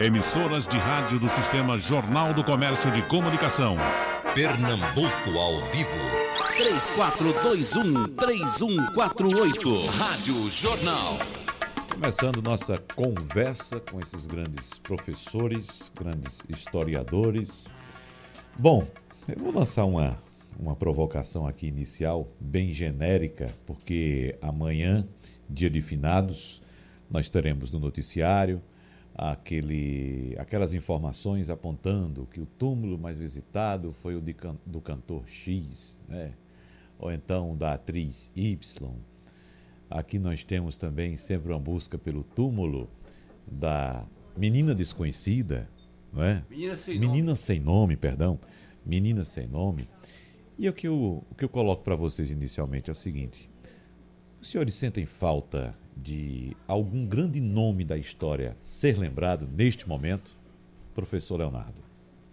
Emissoras de rádio do Sistema Jornal do Comércio de Comunicação. Pernambuco ao vivo. 3421-3148. Rádio Jornal. Começando nossa conversa com esses grandes professores, grandes historiadores. Bom, eu vou lançar uma, uma provocação aqui inicial, bem genérica, porque amanhã, dia de finados, nós teremos no noticiário aquele, aquelas informações apontando que o túmulo mais visitado foi o de, do cantor X, né? ou então da atriz Y. Aqui nós temos também sempre uma busca pelo túmulo da menina desconhecida, não é? Menina sem menina nome. sem nome, perdão. Menina sem nome. E o que eu, o que eu coloco para vocês inicialmente é o seguinte: os senhores sentem falta de algum grande nome da história ser lembrado neste momento? Professor Leonardo.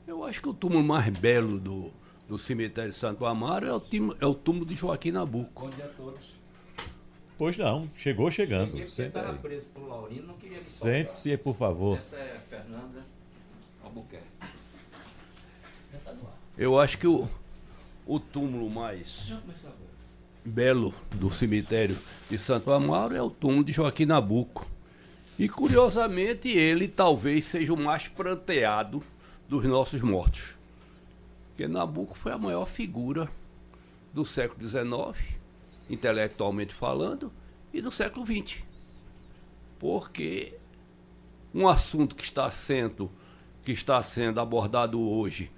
Eu acho que o túmulo mais belo do, do cemitério de Santo Amaro é o, é o túmulo de Joaquim Nabuco. Bom dia a todos. Pois não, chegou chegando. Cheguei Senta estava aí. preso por Laurino, não queria me Sente-se, por favor. Essa é Fernanda Albuquerque. Já tá no ar. Eu acho que o, o túmulo mais Já começou agora. Belo do cemitério de Santo Amaro é o túmulo de Joaquim Nabuco. E curiosamente ele talvez seja o mais pranteado dos nossos mortos. Porque Nabuco foi a maior figura do século XIX, intelectualmente falando, e do século XX. Porque um assunto que está sendo, que está sendo abordado hoje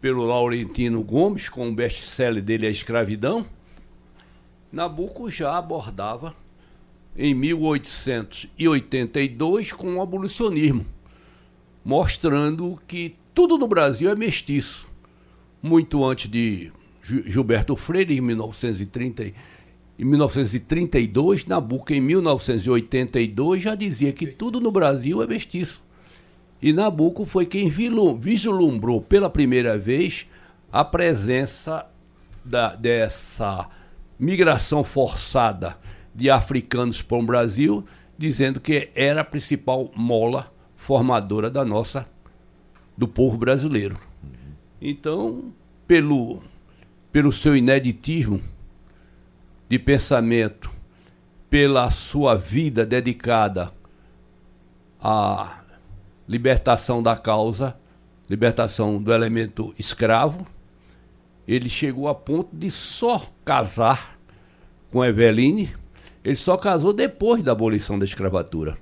pelo Laurentino Gomes, com o best-seller dele A Escravidão, Nabucco já abordava em 1882 com o abolicionismo, mostrando que tudo no Brasil é mestiço. Muito antes de Gil- Gilberto Freire, em 1930, e- em 1932, Nabucco, em 1982, já dizia que tudo no Brasil é mestiço. E Nabucco foi quem vislumbrou pela primeira vez a presença da- dessa migração forçada de africanos para o Brasil, dizendo que era a principal mola formadora da nossa do povo brasileiro. Então, pelo pelo seu ineditismo de pensamento, pela sua vida dedicada à libertação da causa, libertação do elemento escravo, ele chegou a ponto de só casar com Eveline. Ele só casou depois da abolição da escravatura.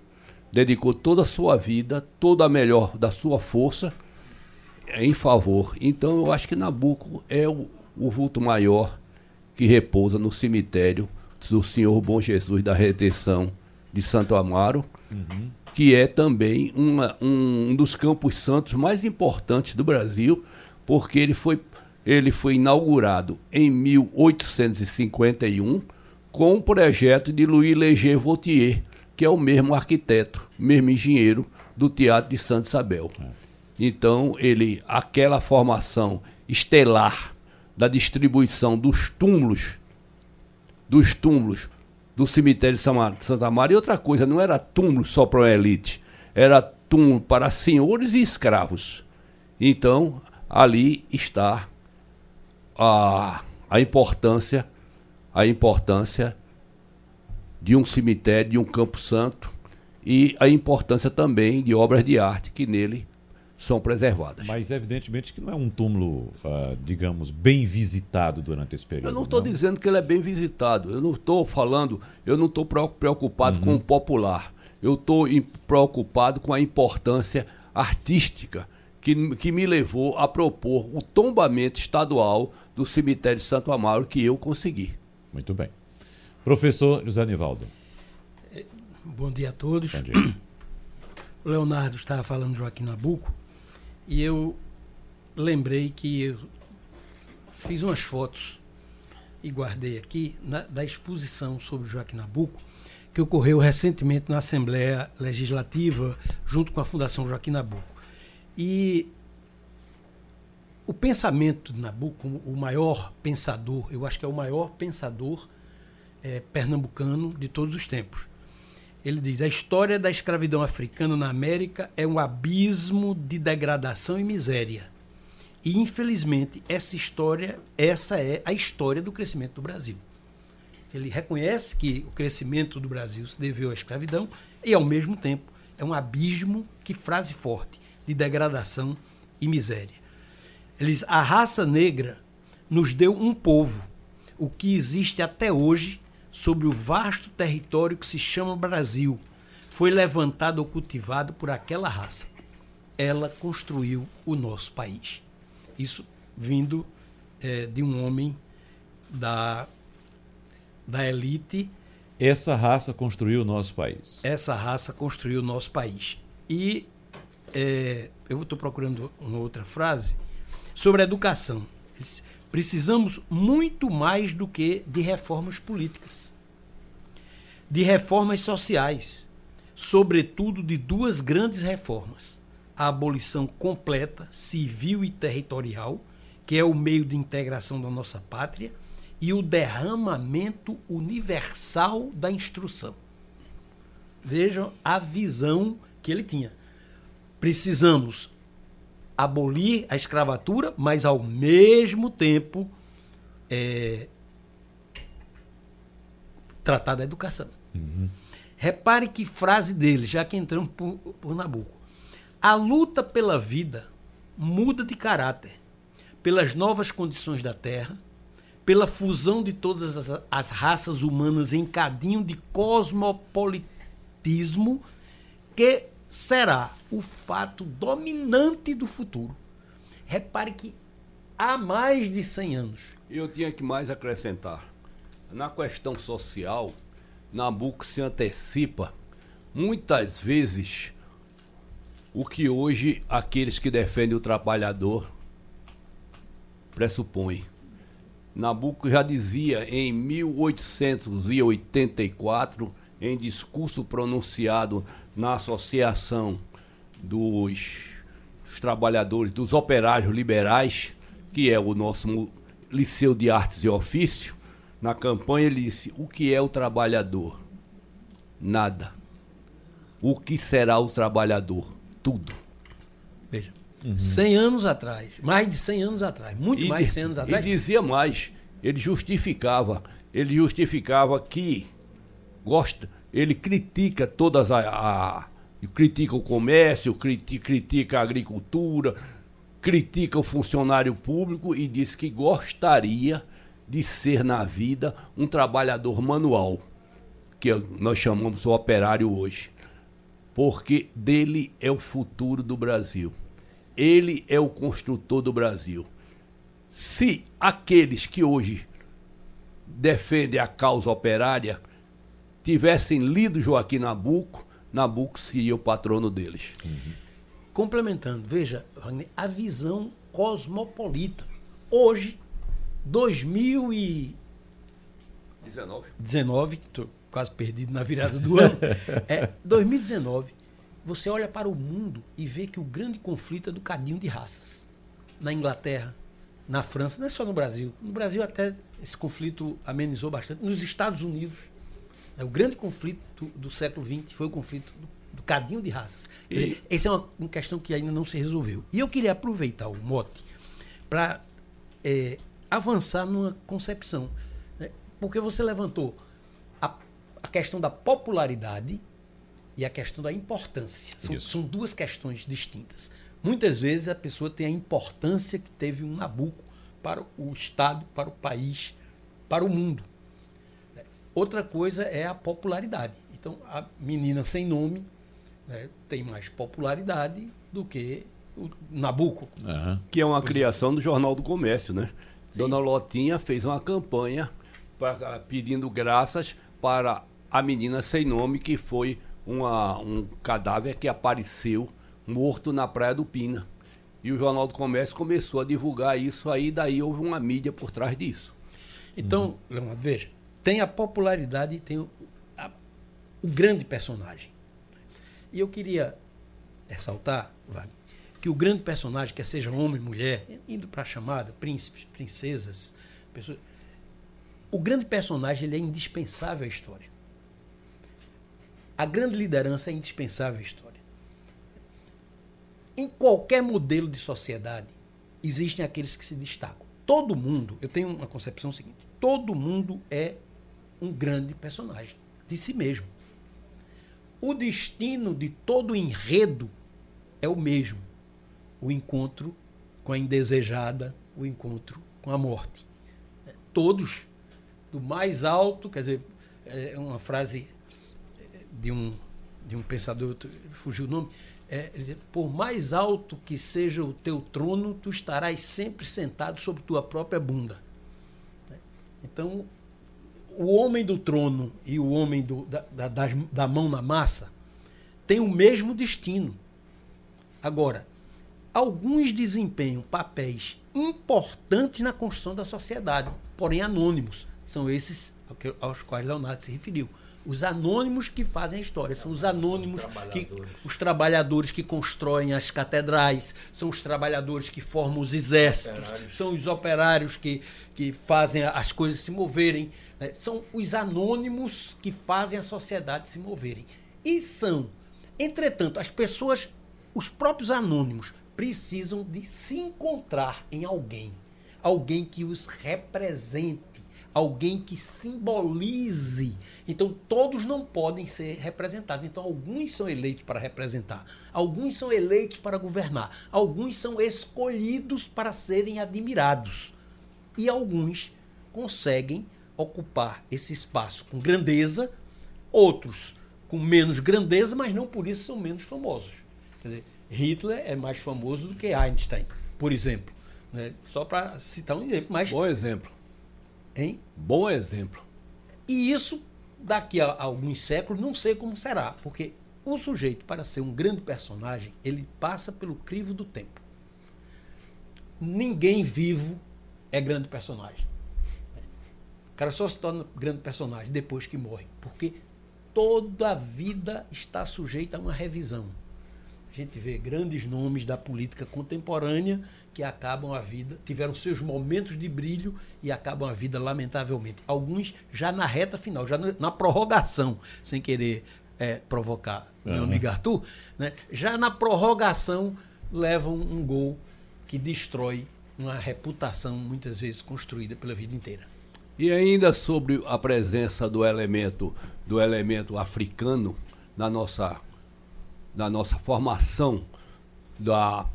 Dedicou toda a sua vida, toda a melhor da sua força em favor. Então eu acho que Nabucco é o, o vulto maior que repousa no cemitério do Senhor Bom Jesus da Redenção de Santo Amaro, que é também uma- um, um dos campos santos mais importantes do Brasil, porque ele foi, ele foi inaugurado em 1851 com o projeto de Louis Leger Vautier, que é o mesmo arquiteto, mesmo engenheiro do Teatro de Santa Isabel. Então, ele, aquela formação estelar da distribuição dos túmulos, dos túmulos do cemitério de Santa Maria, e outra coisa, não era túmulo só para a elite, era túmulo para senhores e escravos. Então, ali está a, a importância, a importância de um cemitério, de um campo santo e a importância também de obras de arte que nele são preservadas. Mas evidentemente que não é um túmulo, ah, digamos, bem visitado durante esse período. Eu não estou dizendo que ele é bem visitado. Eu não estou falando, eu não estou preocupado com o popular. Eu estou preocupado com a importância artística que, que me levou a propor o tombamento estadual do cemitério de Santo Amaro que eu consegui. Muito bem. Professor José Anivaldo. Bom dia a todos. Bom dia. O Leonardo estava falando de Joaquim Nabuco e eu lembrei que eu fiz umas fotos e guardei aqui na- da exposição sobre Joaquim Nabuco que ocorreu recentemente na Assembleia Legislativa junto com a Fundação Joaquim Nabuco. E o pensamento de Nabuco, o maior pensador, eu acho que é o maior pensador eh, pernambucano de todos os tempos. Ele diz: a história da escravidão africana na América é um abismo de degradação e miséria. E infelizmente essa história, essa é a história do crescimento do Brasil. Ele reconhece que o crescimento do Brasil se deveu à escravidão e ao mesmo tempo é um abismo, que frase forte, de degradação e miséria. Ele diz: a raça negra nos deu um povo, o que existe até hoje sobre o vasto território que se chama Brasil. Foi levantado ou cultivado por aquela raça. Ela construiu o nosso país. Isso vindo é, de um homem da, da elite. Essa raça construiu o nosso país. Essa raça construiu o nosso país. E é, eu estou procurando uma outra frase sobre a educação. Precisamos muito mais do que de reformas políticas, de reformas sociais, sobretudo de duas grandes reformas: a abolição completa, civil e territorial, que é o meio de integração da nossa pátria, e o derramamento universal da instrução. Vejam a visão que ele tinha precisamos abolir a escravatura, mas ao mesmo tempo é, tratar da educação. Uhum. Repare que frase dele, já que entramos por, por Nabucco. A luta pela vida muda de caráter pelas novas condições da Terra, pela fusão de todas as, as raças humanas em cadinho de cosmopolitismo que será o fato dominante do futuro. Repare que há mais de 100 anos. Eu tinha que mais acrescentar. Na questão social, Nabucco se antecipa muitas vezes o que hoje aqueles que defendem o trabalhador pressupõem. Nabucco já dizia em 1884, em discurso pronunciado na Associação dos, dos Trabalhadores, dos Operários Liberais, que é o nosso Liceu de Artes e Ofício, na campanha ele disse: O que é o trabalhador? Nada. O que será o trabalhador? Tudo. Veja, uhum. 100 anos atrás, mais de 100 anos atrás, muito e mais de 100 anos atrás. E dizia mais, ele justificava, ele justificava que gosta, ele critica todas a, a critica o comércio, critica, a agricultura, critica o funcionário público e diz que gostaria de ser na vida um trabalhador manual, que nós chamamos o operário hoje. Porque dele é o futuro do Brasil. Ele é o construtor do Brasil. Se aqueles que hoje defendem a causa operária tivessem lido Joaquim Nabuco, Nabuco seria o patrono deles. Uhum. Complementando, veja, a visão cosmopolita. Hoje, 2019, 19, estou quase perdido na virada do ano, é 2019, você olha para o mundo e vê que o grande conflito é do cadinho de raças. Na Inglaterra, na França, não é só no Brasil. No Brasil até esse conflito amenizou bastante. Nos Estados Unidos, o grande conflito do século XX foi o conflito do, do cadinho de raças. E... Essa é uma, uma, questão que ainda não se resolveu. E eu queria aproveitar o mote para é, avançar numa concepção. Né? Porque você levantou a, a, questão da popularidade e a questão da importância. São, são duas questões distintas. Muitas vezes a pessoa tem a importância que teve um Nabucco para o Estado, para o país, para o mundo. Outra coisa é a popularidade. Então, a menina sem nome né, tem mais popularidade do que o Nabucco. Uhum. Que é uma criação do Jornal do Comércio, né? Sim. Dona Lotinha fez uma campanha pra, pedindo graças para a menina sem nome, que foi uma, um cadáver que apareceu morto na Praia do Pina. E o Jornal do Comércio começou a divulgar isso aí, daí houve uma mídia por trás disso. Então, uhum. Leonardo, veja, tem a popularidade tem o, a, o grande personagem. E eu queria ressaltar, Wagner, que o grande personagem, quer seja homem, mulher, indo para a chamada, príncipes, princesas, pessoas, o grande personagem ele é indispensável à história. A grande liderança é indispensável à história. Em qualquer modelo de sociedade, existem aqueles que se destacam. Todo mundo, eu tenho uma concepção seguinte: todo mundo é um grande personagem de si mesmo. O destino de todo enredo é o mesmo: o encontro com a indesejada, o encontro com a morte. Todos, do mais alto, quer dizer, é uma frase de um, de um pensador, fugiu o nome, é, por mais alto que seja o teu trono, tu estarás sempre sentado sobre tua própria bunda. Então, o homem do trono e o homem do, da, da, da mão na massa têm o mesmo destino. Agora, alguns desempenham papéis importantes na construção da sociedade, porém anônimos. São esses aos quais Leonardo se referiu. Os anônimos que fazem a história, são os anônimos os que os trabalhadores que constroem as catedrais, são os trabalhadores que formam os exércitos, operários. são os operários que, que fazem as coisas se moverem, né? são os anônimos que fazem a sociedade se moverem. E são, entretanto, as pessoas, os próprios anônimos, precisam de se encontrar em alguém, alguém que os represente alguém que simbolize. Então, todos não podem ser representados. Então, alguns são eleitos para representar, alguns são eleitos para governar, alguns são escolhidos para serem admirados. E alguns conseguem ocupar esse espaço com grandeza, outros com menos grandeza, mas não por isso são menos famosos. Quer dizer, Hitler é mais famoso do que Einstein, por exemplo. Né? Só para citar um exemplo. Mas, Bom exemplo. Hein? Bom exemplo. E isso, daqui a alguns séculos, não sei como será, porque o sujeito, para ser um grande personagem, ele passa pelo crivo do tempo. Ninguém vivo é grande personagem. O cara só se torna grande personagem depois que morre, porque toda a vida está sujeita a uma revisão. A gente vê grandes nomes da política contemporânea que acabam a vida, tiveram seus momentos de brilho e acabam a vida lamentavelmente. Alguns já na reta final, já na prorrogação, sem querer é, provocar uhum. meu amigo Arthur, né? já na prorrogação levam um gol que destrói uma reputação muitas vezes construída pela vida inteira. E ainda sobre a presença do elemento do elemento africano na nossa na nossa formação da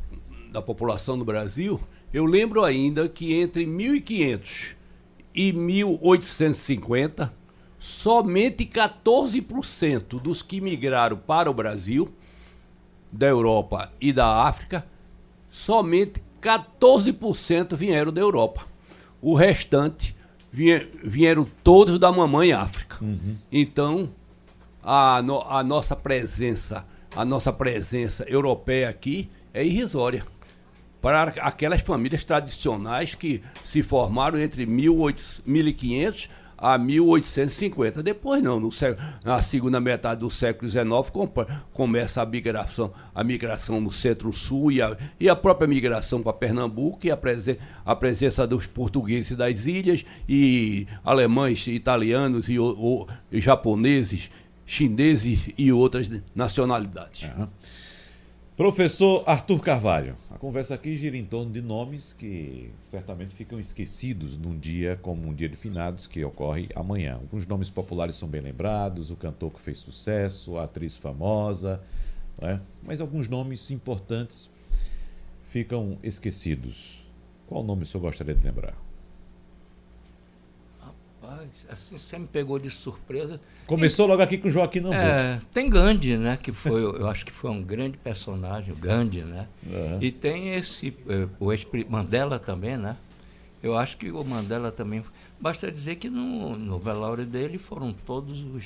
da população do Brasil, eu lembro ainda que entre 1500 e 1850, somente 14% dos que migraram para o Brasil, da Europa e da África, somente 14% vieram da Europa. O restante vieram todos da mamãe África. Uhum. Então, a, no, a nossa presença, a nossa presença europeia aqui é irrisória para aquelas famílias tradicionais que se formaram entre 1500 a 1850. Depois não, no século, na segunda metade do século XIX começa a migração, a migração no centro-sul e a, e a própria migração para Pernambuco e a, presen a presença dos portugueses das ilhas e alemães, italianos e, e japoneses, chineses e outras nacionalidades. Uhum. Professor Arthur Carvalho, a conversa aqui gira em torno de nomes que certamente ficam esquecidos num dia como um dia de finados que ocorre amanhã. Alguns nomes populares são bem lembrados, o cantor que fez sucesso, a atriz famosa, é? mas alguns nomes importantes ficam esquecidos. Qual nome o senhor gostaria de lembrar? Rapaz, assim você me pegou de surpresa. Começou logo aqui com o Joaquim Nambu. É, tem Gandhi, né? Que foi, eu acho que foi um grande personagem, o Gandhi, né? Uhum. E tem esse, eh, o Mandela também, né? Eu acho que o Mandela também. Basta dizer que no, no velório dele foram todos os,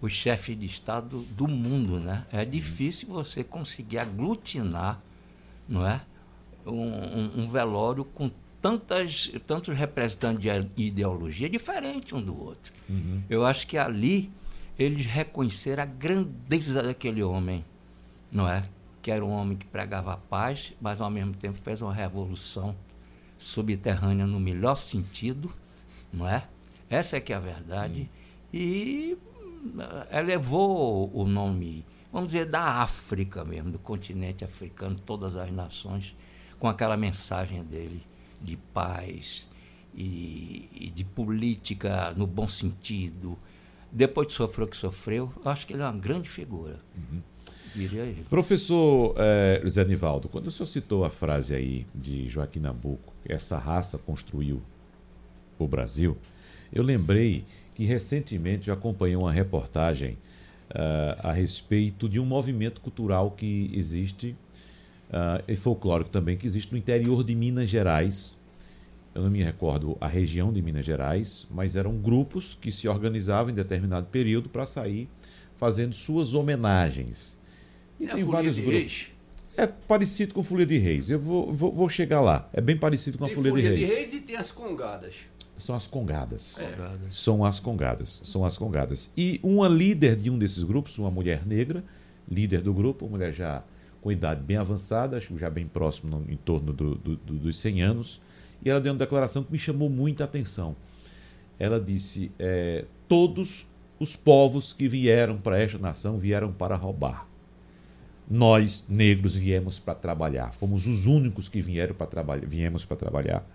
os chefes de Estado do mundo, né? É difícil você conseguir aglutinar, não é? Um, um, um velório com tantas, tantos representantes de ideologia diferentes um do outro. Uhum. Eu acho que ali eles reconheceram a grandeza daquele homem, não é? Que era um homem que pregava a paz, mas ao mesmo tempo fez uma revolução subterrânea no melhor sentido, não é? Essa é que é a verdade. Uhum. E elevou o nome, vamos dizer, da África mesmo, do continente africano, todas as nações, com aquela mensagem dele de paz e, e de política no bom sentido. Depois de sofrer o que sofreu, acho que ele é uma grande figura. Uhum. Professor é, Zé Nivaldo, quando o senhor citou a frase aí de Joaquim Nabuco, essa raça construiu o Brasil, eu lembrei que recentemente eu acompanhei uma reportagem uh, a respeito de um movimento cultural que existe, uh, e folclórico também, que existe no interior de Minas Gerais. Eu não me recordo a região de Minas Gerais, mas eram grupos que se organizavam em determinado período para sair fazendo suas homenagens. E é tem vários grupos. Reis. É parecido com Folia de Reis. Eu vou, vou, vou, chegar lá. É bem parecido com a Folia, Folia de Reis. Folia de Reis e tem as congadas. São as congadas. É. São as congadas. São as congadas. E uma líder de um desses grupos, uma mulher negra, líder do grupo, uma mulher já com idade bem avançada, acho que já bem próximo, no, em torno do, do, do, dos 100 anos, e ela deu uma declaração que me chamou muita atenção. Ela disse: é, Todos os povos que vieram para esta nação vieram para roubar. Nós, negros, viemos para trabalhar. Fomos os únicos que vieram para trabalhar, viemos para trabalhar,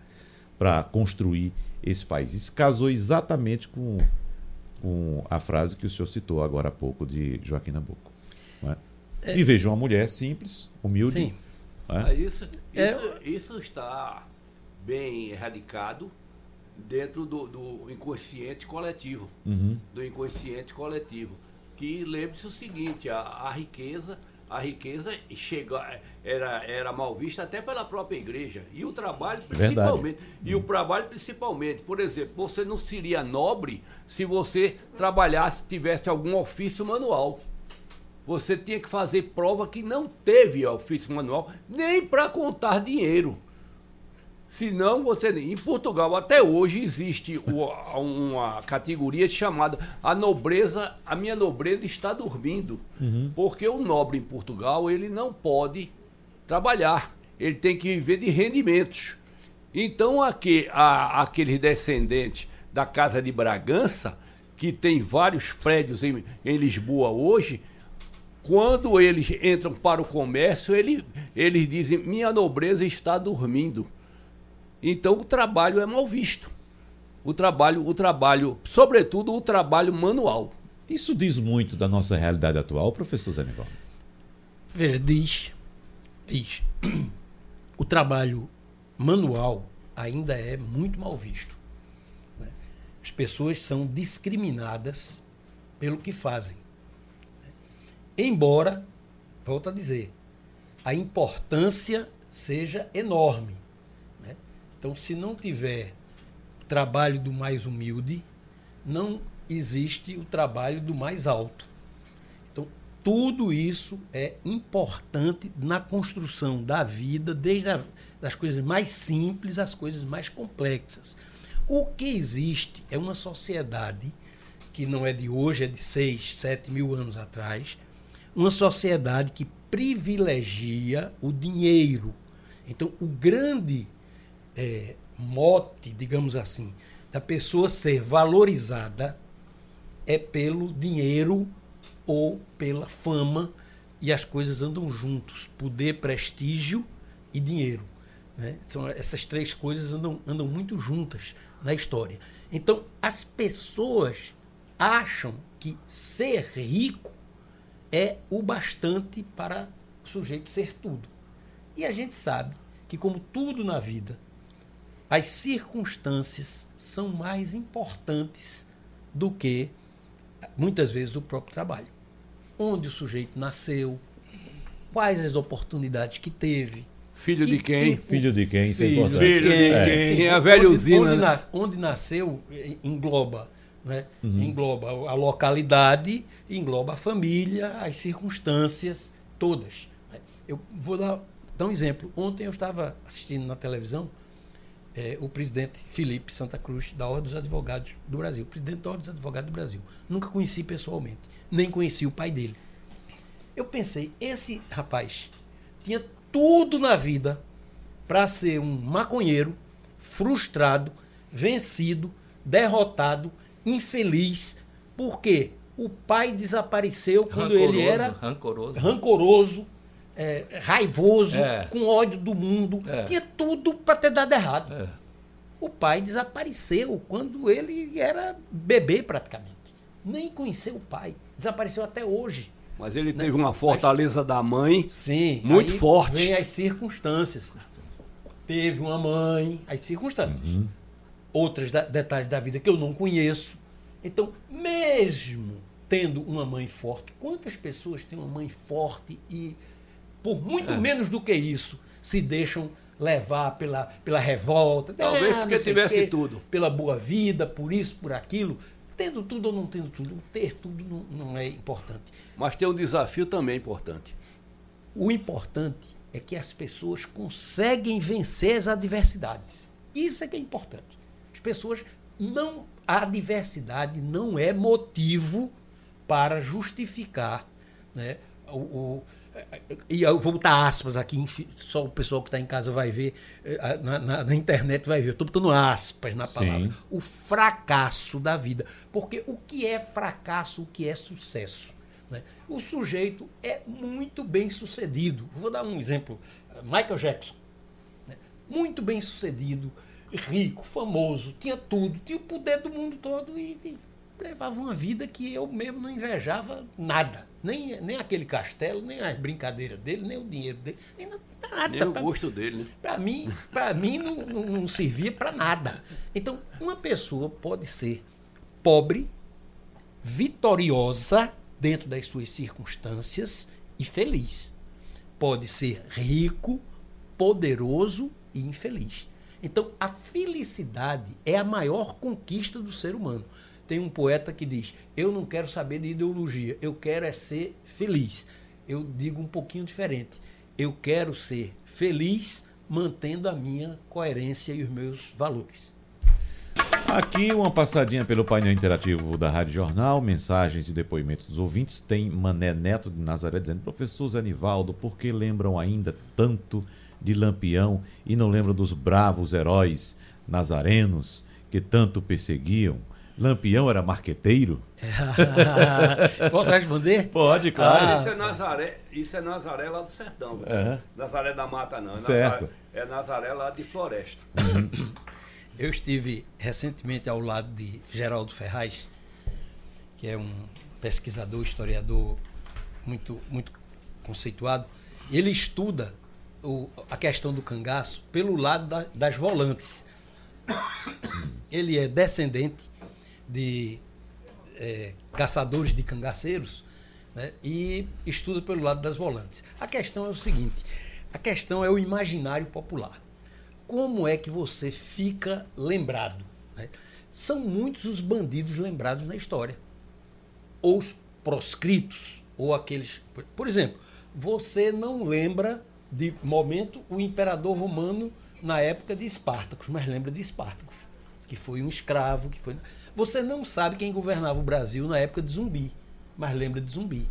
para construir esse país. Isso casou exatamente com, com a frase que o senhor citou agora há pouco de Joaquim Nabuco. É? É, e veja uma mulher simples, humilde. Sim. É? Isso, é. isso, isso está bem erradicado dentro do, do inconsciente coletivo. Uhum. Do inconsciente coletivo. Que lembre-se o seguinte, a, a riqueza a riqueza chega, era, era mal vista até pela própria igreja. E o trabalho principalmente. Verdade. E o trabalho principalmente. Por exemplo, você não seria nobre se você trabalhasse, tivesse algum ofício manual. Você tinha que fazer prova que não teve ofício manual, nem para contar dinheiro. Senão você. Em Portugal, até hoje, existe uma categoria chamada a nobreza, a minha nobreza está dormindo. Uhum. Porque o nobre em Portugal, ele não pode trabalhar. Ele tem que viver de rendimentos. Então, aqui, a, aqueles descendentes da Casa de Bragança, que tem vários prédios em, em Lisboa hoje, quando eles entram para o comércio, ele, eles dizem: minha nobreza está dormindo. Então o trabalho é mal visto. O trabalho, o trabalho, sobretudo o trabalho manual. Isso diz muito da nossa realidade atual, professor Zanival? Veja, diz, diz. O trabalho manual ainda é muito mal visto. Né? As pessoas são discriminadas pelo que fazem. Embora, volto a dizer, a importância seja enorme então, se não tiver o trabalho do mais humilde, não existe o trabalho do mais alto. Então, tudo isso é importante na construção da vida, desde a, das coisas mais simples às coisas mais complexas. O que existe é uma sociedade que não é de hoje, é de seis, sete mil anos atrás, uma sociedade que privilegia o dinheiro. Então, o grande é, mote, digamos assim, da pessoa ser valorizada é pelo dinheiro ou pela fama e as coisas andam juntos poder, prestígio e dinheiro. Né? Essas três coisas andam, andam muito juntas na história. Então, as pessoas acham que ser rico é o bastante para o sujeito ser tudo. E a gente sabe que, como tudo na vida, as circunstâncias são mais importantes do que, muitas vezes, o próprio trabalho. Onde o sujeito nasceu, quais as oportunidades que teve. Filho que de quem? Tempo, filho de quem? Isso é filho, é filho de quem? É. Sim, a velha onde, usina. Onde, nas, onde nasceu, engloba. Né? Uhum. Engloba a localidade, engloba a família, as circunstâncias todas. Eu vou dar, dar um exemplo. Ontem eu estava assistindo na televisão é, o presidente Felipe Santa Cruz, da Ordem dos Advogados do Brasil. Presidente da Ordem dos Advogados do Brasil. Nunca conheci pessoalmente, nem conheci o pai dele. Eu pensei, esse rapaz tinha tudo na vida para ser um maconheiro, frustrado, vencido, derrotado, infeliz. Por quê? O pai desapareceu quando ele era rancoroso, rancoroso é, raivoso, É. com ódio do mundo. É. Tinha tudo para ter dado errado. É. O pai desapareceu quando ele era bebê praticamente. Nem conheceu o pai. Desapareceu até hoje. Mas ele teve uma fortaleza da mãe. Sim. Muito aí forte. Vem as circunstâncias. Teve uma mãe, as circunstâncias. Outros da- detalhes da vida que eu não conheço. Então, mesmo tendo uma mãe forte, quantas pessoas têm uma mãe forte e, por muito É. menos do que isso, se deixam levar pela, pela revolta? Talvez Ah, porque tivesse quê, tudo. Pela boa vida, por isso, por aquilo. Tendo tudo ou não tendo tudo, ter tudo não, não é importante. Mas tem um desafio também importante. O importante é que as pessoas conseguem vencer as adversidades. Isso é que é importante. As pessoas não. A adversidade não é motivo para justificar. Né, o, o- e eu vou botar aspas aqui, só o pessoal que está em casa vai ver, eh, na, na- na internet vai ver. Eu estou botando aspas na Sim. palavra. O fracasso da vida. Porque o que é fracasso, o que é sucesso? né? O sujeito é muito bem sucedido. Vou dar um exemplo. Michael Jackson. né? Muito bem sucedido, rico, famoso, tinha tudo, tinha o poder do mundo todo e, e levava uma vida que eu mesmo não invejava nada. Nem, nem aquele castelo, nem as brincadeiras dele, nem o dinheiro dele, nem nada. Nem o Pra- gosto dele, né? para mim, para mim não, não, não servia para nada. Então, uma pessoa pode ser pobre, vitoriosa dentro das suas circunstâncias e feliz. Pode ser rico, poderoso e infeliz. Então, a felicidade é a maior conquista do ser humano. Tem um poeta que diz: Eu não quero saber de ideologia, eu quero é ser feliz. Eu digo um pouquinho diferente. Eu quero ser feliz mantendo a minha coerência e os meus valores. Aqui uma passadinha pelo painel interativo da Rádio Jornal, mensagens e depoimentos dos ouvintes. Tem Mané Neto de Nazaré dizendo: Professor Zé Nivaldo, por que lembram ainda tanto de Lampião e não lembram dos bravos heróis nazarenos que tanto perseguiam? Lampião era marqueteiro? Posso responder? Pode, claro. Isso é Nazaré, isso é Nazaré lá do sertão. É. Nazaré da Mata não. É Certo. Nazaré, é Nazaré lá de Floresta. Eu estive recentemente ao lado de Geraldo Ferraz, que é um pesquisador, historiador muito, muito conceituado. Ele estuda o- a questão do cangaço pelo lado da- das volantes. Ele é descendente de eh, caçadores de cangaceiros né, e estuda pelo lado das volantes. A questão é o seguinte: a questão é o imaginário popular como é que você fica lembrado? né? São muitos os bandidos lembrados na história. Ou os proscritos, ou aqueles. Por exemplo, você não lembra de momento o imperador romano na época de Espartacus, mas lembra de Espartacus, que foi um escravo, que foi. Você não sabe quem governava o Brasil na época de Zumbi, mas lembra de Zumbi.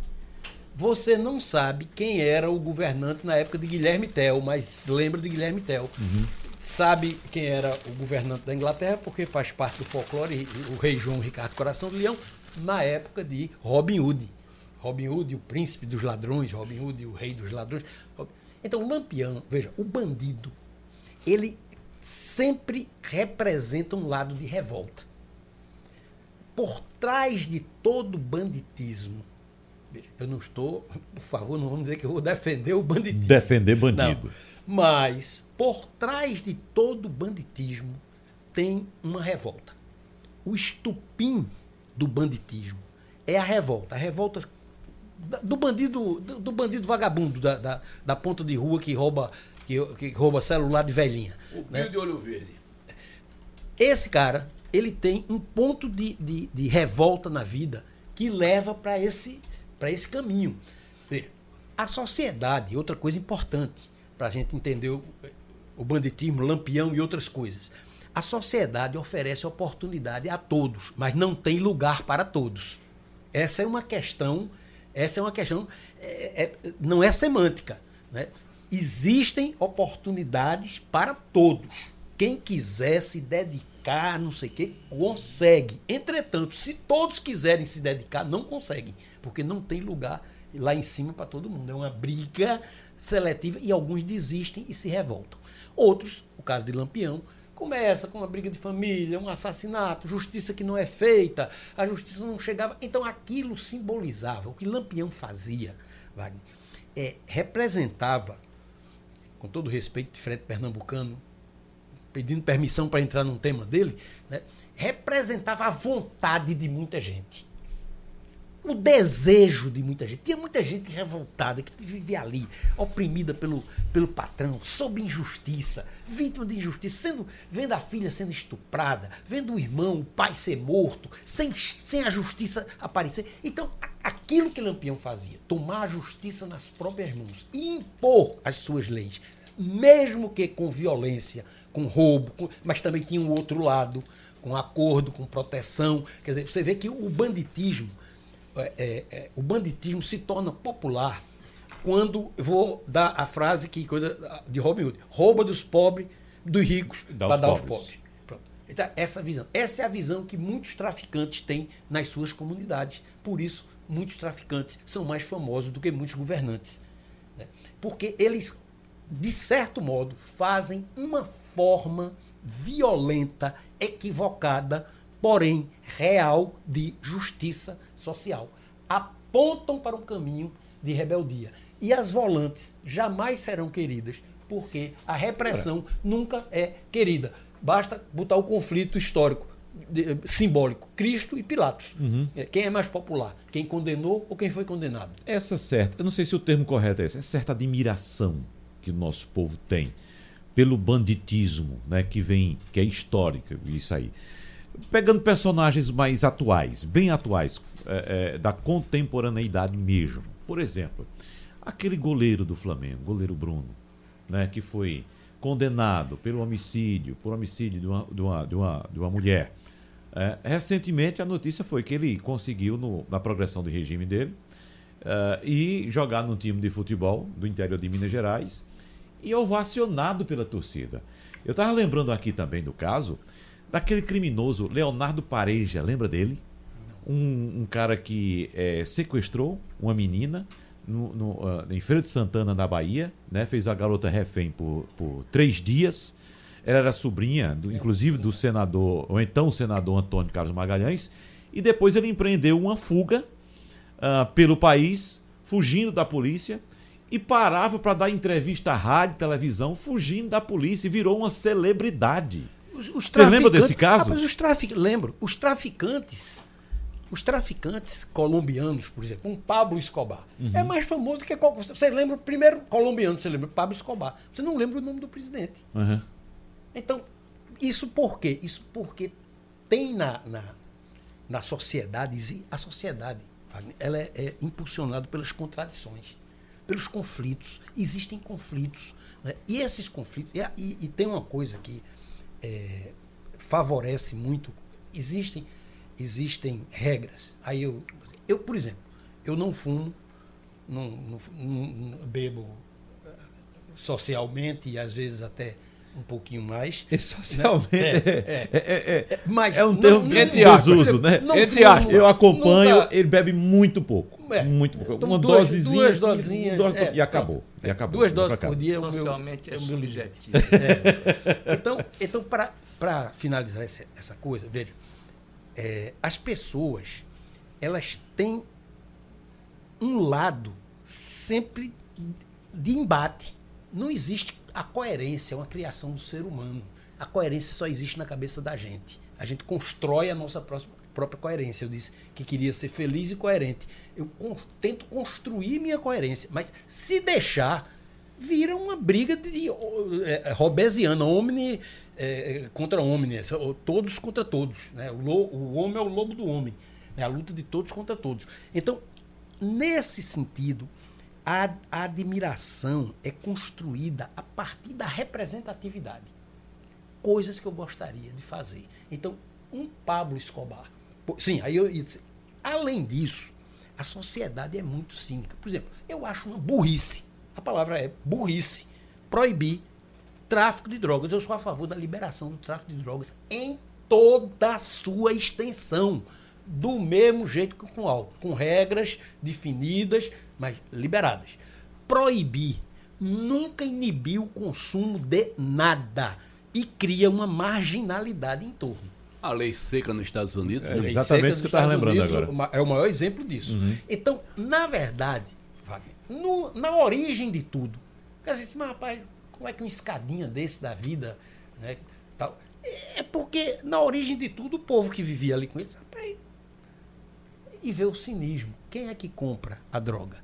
Você não sabe quem era o governante na época de Guilherme Tell, mas lembra de Guilherme Tell. Sabe quem era o governante da Inglaterra, porque faz parte do folclore, o rei João Ricardo Coração do Leão, na época de Robin Hood. Robin Hood, o príncipe dos ladrões, Robin Hood, o rei dos ladrões. Então, o Lampião, veja, o bandido, ele sempre representa um lado de revolta. Por trás de todo banditismo, veja, eu não estou, por favor, não vamos dizer que eu vou defender o banditismo. Defender bandido. Não. Mas por trás de todo banditismo tem uma revolta. O estupim do banditismo é a revolta. A revolta do bandido, do, do bandido vagabundo da, da, da ponta de rua que rouba, que, que rouba celular de velhinha. O né? Pio de Olho Verde. Esse cara, ele tem um ponto de, de, de revolta na vida que leva para esse, pra esse caminho. Veja, a sociedade, outra coisa importante para a gente entender o, o banditismo, lampião e outras coisas. A sociedade oferece oportunidade a todos, mas não tem lugar para todos. Essa é uma questão, essa é uma questão, é- é- não é semântica. Né? Existem oportunidades para todos. Quem quiser se dedicar não sei o quê, consegue. Entretanto, se todos quiserem se dedicar, não conseguem, porque não tem lugar lá em cima para todo mundo. É uma briga seletiva e alguns desistem e se revoltam. Outros, o caso de Lampião, começa com uma briga de família, um assassinato, justiça que não é feita, a justiça não chegava. Então aquilo simbolizava, o que Lampião fazia, Wagner, é, representava, com todo respeito de Fred Pernambucano, pedindo permissão para entrar num tema dele, né, representava a vontade de muita gente o desejo de muita gente. Tinha muita gente revoltada que vivia ali, oprimida pelo, pelo patrão, sob injustiça, vítima de injustiça, sendo, vendo a filha sendo estuprada, vendo o irmão, o pai ser morto, sem, sem a justiça aparecer. Então, aquilo que Lampião fazia, tomar a justiça nas próprias mãos e impor as suas leis, mesmo que com violência, com roubo, com, mas também tinha um outro lado, com acordo, com proteção. Quer dizer, você vê que o banditismo é, é, é, o banditismo se torna popular quando vou dar a frase que coisa de Robin Hood, rouba dos pobres, dos ricos para dar aos pobres. Pronto. Então, essa visão, essa é a visão que muitos traficantes têm nas suas comunidades. Por isso, muitos traficantes são mais famosos do que muitos governantes, né? porque eles, de certo modo, fazem uma forma violenta, equivocada porém real de justiça social. Apontam para um caminho de rebeldia. E as volantes jamais serão queridas, porque a repressão nunca é querida. Basta botar o conflito histórico, de, simbólico, Cristo e Pilatos. Uhum. É, quem é mais popular? Quem condenou ou quem foi condenado? Essa certa, eu não sei se o termo correto é esse, é certa admiração que o nosso povo tem pelo banditismo, né, que vem, que é histórica, isso aí pegando personagens mais atuais, bem atuais, é, é, da contemporaneidade mesmo. Por exemplo, aquele goleiro do Flamengo, goleiro Bruno, né, que foi condenado pelo homicídio, por homicídio de uma, de uma, de uma, de uma mulher. É, recentemente a notícia foi que ele conseguiu, no, na progressão do regime dele, uh, e jogar num time de futebol do interior de Minas Gerais e ovacionado pela torcida. Eu estava lembrando aqui também do caso daquele criminoso Leonardo Pareja, lembra dele? Um, um cara que é, sequestrou uma menina no, no, uh, em Feira de Santana, na Bahia, né? fez a garota refém por, por três dias. Ela era sobrinha, do, inclusive, do senador, ou então senador Antônio Carlos Magalhães, e depois ele empreendeu uma fuga uh, pelo país, fugindo da polícia, e parava para dar entrevista à rádio, televisão, fugindo da polícia, e virou uma celebridade. Os, os Você lembra desse caso? Ah, os trafic... Lembro. Os traficantes, os traficantes colombianos, por exemplo, um Pablo Escobar, uhum. é mais famoso que. Você lembra o primeiro colombiano, você lembra Pablo Escobar. Você não lembra o nome do presidente. Uhum. Então, isso por quê? Isso porque tem na, na, na sociedade, a sociedade, ela é, é impulsionada pelas contradições, pelos conflitos. Existem conflitos. Né? E esses conflitos. E, e, e tem uma coisa que é, favorece muito. Existem, existem regras. Aí eu, eu, por exemplo, eu não fumo, não, não, não bebo eh, socialmente e às vezes até um pouquinho mais. E socialmente né? é, é, é, é, mas é um termo não, entre desuso, né? Entre aspas. Eu acompanho, ele bebe muito pouco. É, muito pouco. Uma duas, dosezinha. Duas assim, dosinhas. Duas, é, e acabou. E acabou. Duas doses por dia é o meu. Socialmente é o meu objetivo. É. Então, então para finalizar essa, essa coisa, veja, é, as pessoas elas têm um lado sempre de embate. Não existe a coerência, é uma criação do ser humano. A coerência só existe na cabeça da gente. A gente constrói a nossa própria coerência. Eu disse que queria ser feliz e coerente. Eu tento construir minha coerência, mas se deixar, vira uma briga de, é, é, robesiana, omni é, contra omni, é, todos contra todos. Né? O, o homem é o lobo do homem. É a luta de todos contra todos. Então, nesse sentido, a, a admiração é construída a partir da representatividade. Coisas que eu gostaria de fazer. Então, um Pablo Escobar Sim, aí eu. Além disso, a sociedade é muito cínica. Por exemplo, eu acho uma burrice, a palavra é burrice, proibir tráfico de drogas. Eu sou a favor da liberação do tráfico de drogas em toda a sua extensão, do mesmo jeito que com álcool, com regras definidas, mas liberadas. Proibir nunca inibiu o consumo de nada e cria uma marginalidade em torno. A lei seca nos Estados Unidos. É, exatamente isso que estava lembrando Unidos agora. É o maior exemplo disso. Uhum. Então, na verdade, Wagner, no- na origem de tudo, o cara diz, mas rapaz, como é que uma escadinha desse da vida, né, tal? É porque na origem de tudo, o povo que vivia ali com eles, rapaz, e vê o cinismo. Quem é que compra a droga?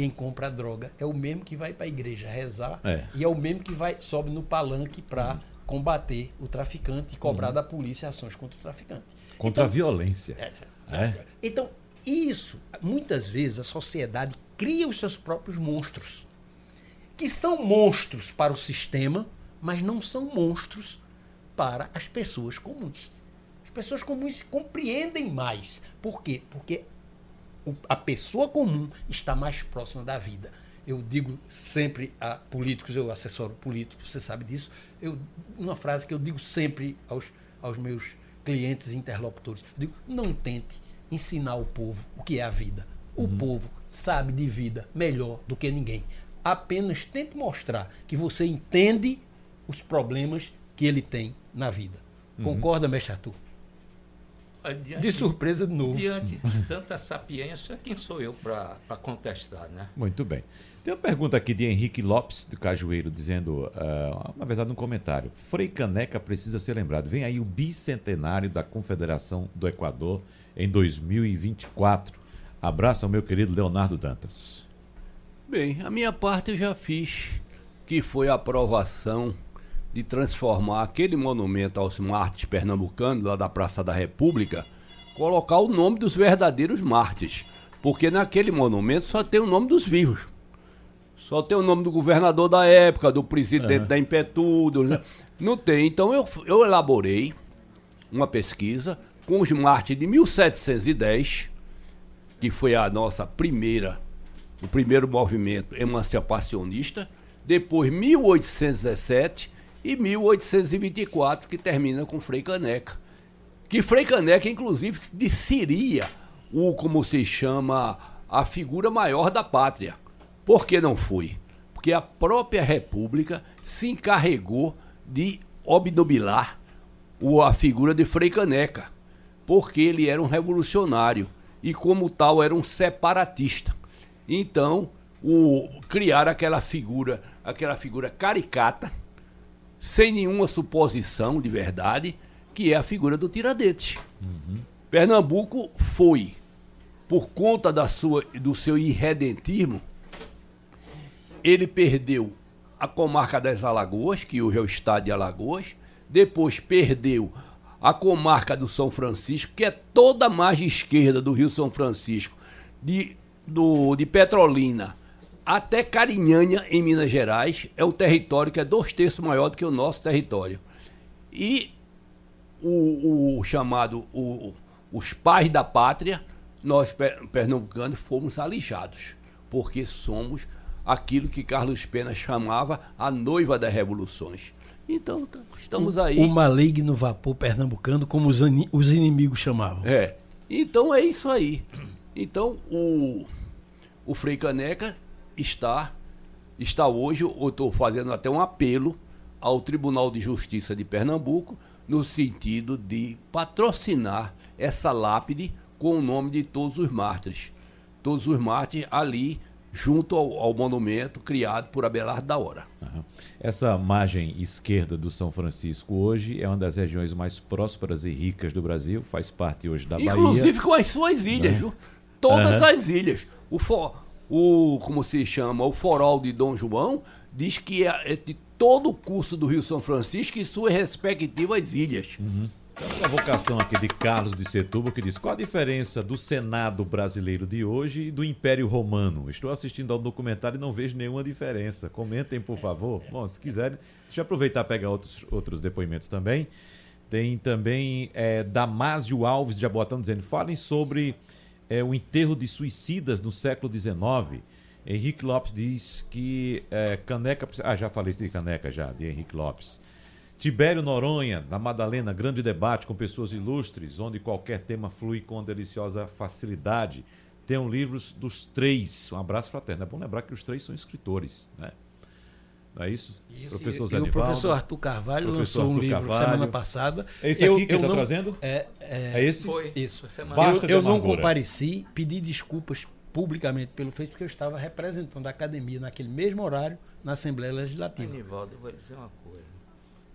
Quem compra a droga é o mesmo que vai para a igreja rezar É. e é o mesmo que vai sobe no palanque para combater o traficante e cobrar da polícia ações contra o traficante. Contra Então, a violência. É. então, isso, muitas vezes, a sociedade cria os seus próprios monstros, que são monstros para o sistema, mas não são monstros para as pessoas comuns. As pessoas comuns compreendem mais. Por quê? Porque a pessoa comum está mais próxima da vida. Eu digo sempre a políticos, eu assessoro políticos, você sabe disso. Eu, uma frase que eu digo sempre aos, aos meus clientes e interlocutores: eu digo, não tente ensinar o povo o que é a vida. O povo sabe de vida melhor do que ninguém. Apenas tente mostrar que você entende os problemas que ele tem na vida. Concorda, mestre Arthur? Diante, De surpresa de novo. Diante de tanta sapiência, quem sou eu para contestar, né? Muito bem. Tem uma pergunta aqui de Henrique Lopes, do Cajueiro, dizendo, ah, na verdade, um comentário. Frei Caneca precisa ser lembrado. Vem aí o bicentenário da Confederação do Equador em 2024. Abraço ao meu querido Leonardo Dantas. Bem, a minha parte eu já fiz, que foi a aprovação de transformar aquele monumento aos mártires pernambucanos, lá da Praça da República, colocar o nome dos verdadeiros mártires. Porque naquele monumento só tem o nome dos vivos. Só tem o nome do governador da época, do presidente da Impetudo. né? Não tem. Então eu, eu elaborei uma pesquisa com os mártires de 1710, que foi a nossa primeira, o primeiro movimento emancipacionista, depois 1817 e 1824, que termina com Frei Caneca. Que Frei Caneca, inclusive, seria o, como se chama, a figura maior da pátria. Por que não foi? Porque a própria República se encarregou de obnubilar a figura de Frei Caneca, porque ele era um revolucionário e, como tal, era um separatista. Então, o, criaram aquela figura, aquela figura caricata, sem nenhuma suposição de verdade, que é a figura do Tiradentes. Pernambuco foi, por conta da sua, do seu irredentismo, ele perdeu a comarca das Alagoas, que hoje é o estado de Alagoas, depois perdeu a comarca do São Francisco, que é toda a margem esquerda do Rio São Francisco, de, do, de Petrolina até Carinhanha, em Minas Gerais, é um território que é dois terços maior do que o nosso território. E o, o chamado o- os pais da pátria, nós per- pernambucanos fomos alijados, porque somos aquilo que Carlos Pena chamava a noiva das revoluções. Então, estamos aí. O maligno vapor pernambucano, como os, os inimigos chamavam. É. Então é isso aí. Então o, o Frei Caneca está, está hoje, eu estou fazendo até um apelo ao Tribunal de Justiça de Pernambuco, no sentido de patrocinar essa lápide com o nome de todos os mártires. Todos os mártires ali, junto ao, ao monumento criado por Abelardo da Hora. Aham. Essa margem esquerda do São Francisco hoje é uma das regiões mais prósperas e ricas do Brasil, faz parte hoje da Inclusive Bahia. com as suas ilhas, viu? Todas Aham. as ilhas. O, o, como se chama, o forol de Dom João diz que é, é de todo o curso do Rio São Francisco e suas respectivas ilhas. Tem uma provocação aqui de Carlos de Setúbal que diz: qual a diferença do Senado brasileiro de hoje e do Império Romano? Estou assistindo ao documentário e não vejo nenhuma diferença. Comentem, por favor. Bom, se quiserem, deixa eu aproveitar e pegar outros, outros depoimentos também. Tem também é, Damásio Alves de Jabotão dizendo: falem sobre é, o enterro de suicidas no século XIX. Henrique Lopes diz que é, Caneca. Ah, já falei de Caneca já, de Henrique Lopes. Tibério Noronha, na Madalena, grande debate com pessoas ilustres, onde qualquer tema flui com deliciosa facilidade. Tenham livros dos três. Um abraço fraterno. É bom lembrar que os três são escritores, né? Não é isso? Isso, professor e, Zé e o professor Arthur Carvalho Professor lançou um Arthur livro Carvalho. semana passada. É esse aqui que tá não- trazendo? É, é, É esse? Foi. Isso. Semana Basta eu, eu não compareci, pedi desculpas publicamente pelo feito, porque eu estava representando a academia naquele mesmo horário na Assembleia Legislativa. Anivaldo, eu vou dizer uma coisa.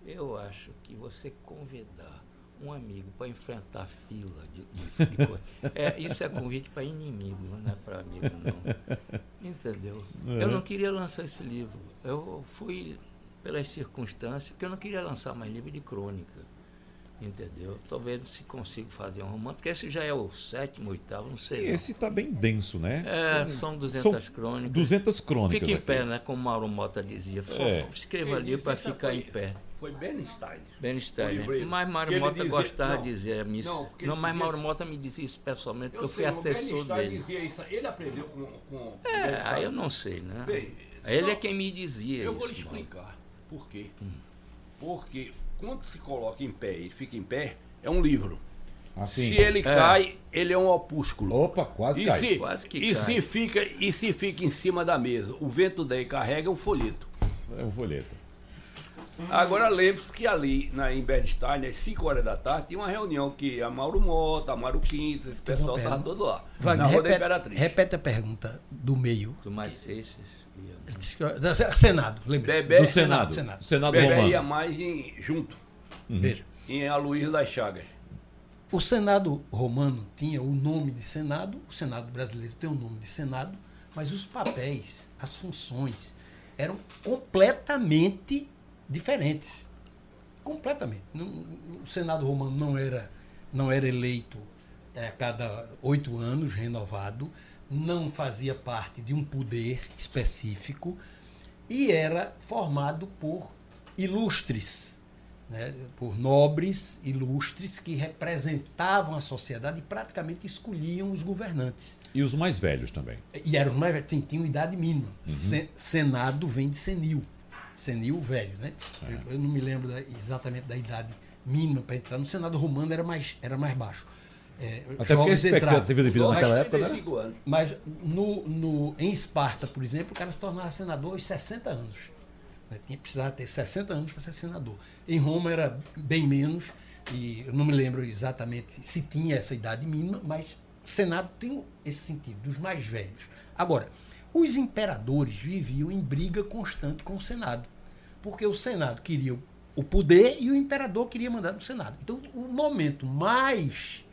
Eu acho que você convidar um amigo para enfrentar a fila de, de, de coisa, é, isso é convite para inimigo, não é para amigo, não. Entendeu? Eu não queria lançar esse livro. Eu fui pelas circunstâncias, porque eu não queria lançar mais livro de crônica. Entendeu? Estou vendo se consigo fazer um romance, porque esse já é o sétimo, oitavo, não E sei. não. esse tá bem denso, né? É, são 200 São crônicas. 200 crônicas. Fica em pé, né? Como Mauro Mota dizia. É. Escreva ali para ficar em pé. Foi Bernstein. Bernstein, O livro aí. né? Mas ele Mota dizia- gostava não, de dizer isso. não, Não, mas dizia Mauro assim- Mota me dizia isso pessoalmente, porque eu, fui assessor Bernstein dele. dizia isso. Ele aprendeu com. com É, aí eu não sei, né? Bem, Ele só- é quem me dizia Eu isso. vou lhe explicar. Por quê? Porque quando se coloca em pé e fica em pé, é um livro. Assim. Se ele cai, ele é um opúsculo. Opa, quase E cai. se, Quase que e cai. se fica e se fica em cima da mesa, o vento daí carrega um folheto. É um folheto. Agora lembre-se que ali na, em Bernstein, às 5 horas da tarde, tinha uma reunião que a Mauro Mota, a Mauro Quinta, esse pessoal estava todo lá. Wagner, na Rua da repete, Imperatriz. repete a pergunta do meio. Tomás Seixas. Senado, lembrei. Bebé Do Senado. Senado. Senado Bebé ia Romano. mais em, junto, Veja. em Aloysio das Chagas. O Senado romano tinha o nome de Senado, o Senado brasileiro tem o nome de Senado, mas os papéis, as funções eram completamente diferentes. Completamente. O Senado romano não era, não era eleito eh, a cada oito anos, renovado, não fazia parte de um poder específico e era formado por ilustres, né, por nobres ilustres que representavam a sociedade e praticamente escolhiam os governantes. E os mais velhos também. E eram mais velhos, tinham, idade mínima. Se- Senado vem de senil. Senil velho, né? Eu, eu não me lembro da- exatamente da idade mínima para entrar. No Senado romano era mais, era mais baixo. É, Até porque a jovens entravam. expectativa de vida naquela época né? 35 anos. Mas no, no, em Esparta, por exemplo, o cara se tornava senador aos 60 anos. Né? Tinha precisava ter 60 anos para ser senador. Em Roma era bem menos, e eu não me lembro exatamente se tinha essa idade mínima, mas o Senado tem esse sentido, dos mais velhos. Agora, os imperadores viviam em briga constante com o Senado, porque o Senado queria o- poder e o imperador queria mandar no Senado. Então, o momento mais